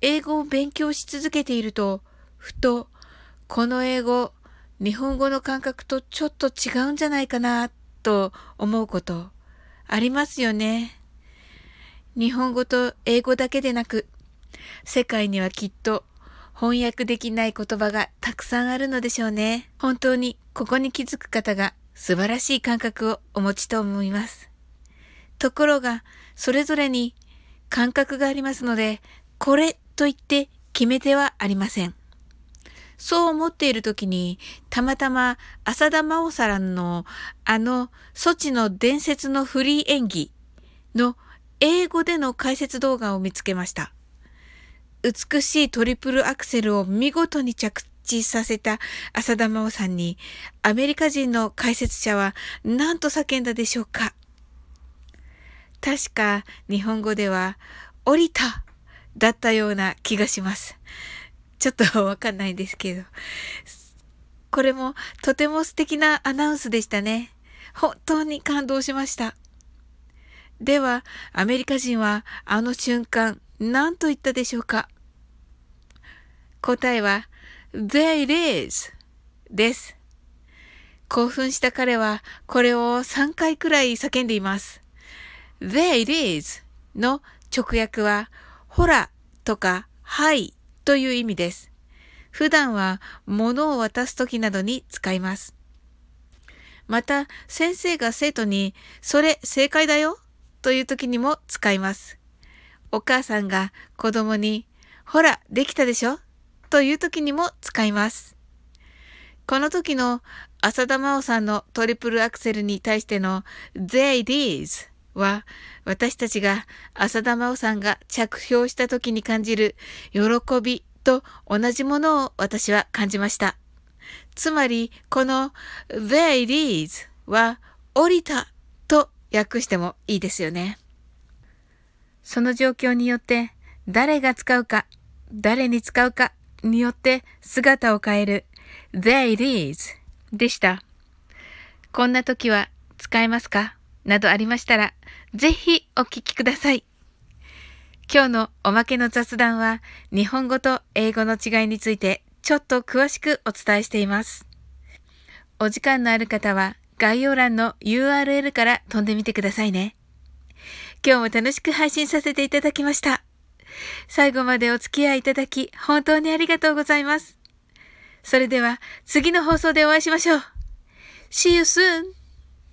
英語を勉強し続けていると、ふと、この英語、日本語の感覚とちょっと違うんじゃないかな、と思うこと、ありますよね。日本語と英語だけでなく、世界にはきっと翻訳できない言葉がたくさんあるのでしょうね。本当にここに気づく方が素晴らしい感覚をお持ちと思います。ところが、それぞれに感覚がありますので、これと言って決め手はありません。そう思っている時に、たまたま浅田真央さんのあのソチの伝説のフリー演技の英語での解説動画を見つけました。美しいトリプルアクセルを見事に着地させた浅田真央さんにアメリカ人の解説者は何と叫んだでしょうか確か日本語では降りただったような気がします。ちょっとわかんないんですけど。これもとても素敵なアナウンスでしたね。本当に感動しました。では、アメリカ人はあの瞬間何と言ったでしょうか？答えは There it is です。興奮した彼はこれを3回くらい叫んでいます。There it is の直訳はほらとかはいという意味です。普段は物を渡す時などに使います。また、先生が生徒に、それ正解だよという時にも使います。お母さんが子供に、ほら、できたでしょという時にも使います。この時の浅田真央さんのトリプルアクセルに対しての There it is は私たちが浅田真央さんが着氷した時に感じる喜びと同じものを私は感じました。つまりこの There it is は降りたと訳してもいいですよね。その状況によって誰が使うか、誰に使うかによって姿を変える There it is でした。こんな時は使えますか？などありましたら、ぜひお聞きください。今日のおまけの雑談は、日本語と英語の違いについてちょっと詳しくお伝えしています。お時間のある方は、概要欄の URL から飛んでみてくださいね。今日も楽しく配信させていただきました。最後までお付き合いいただき、本当にありがとうございます。それでは、次の放送でお会いしましょう。See you soon!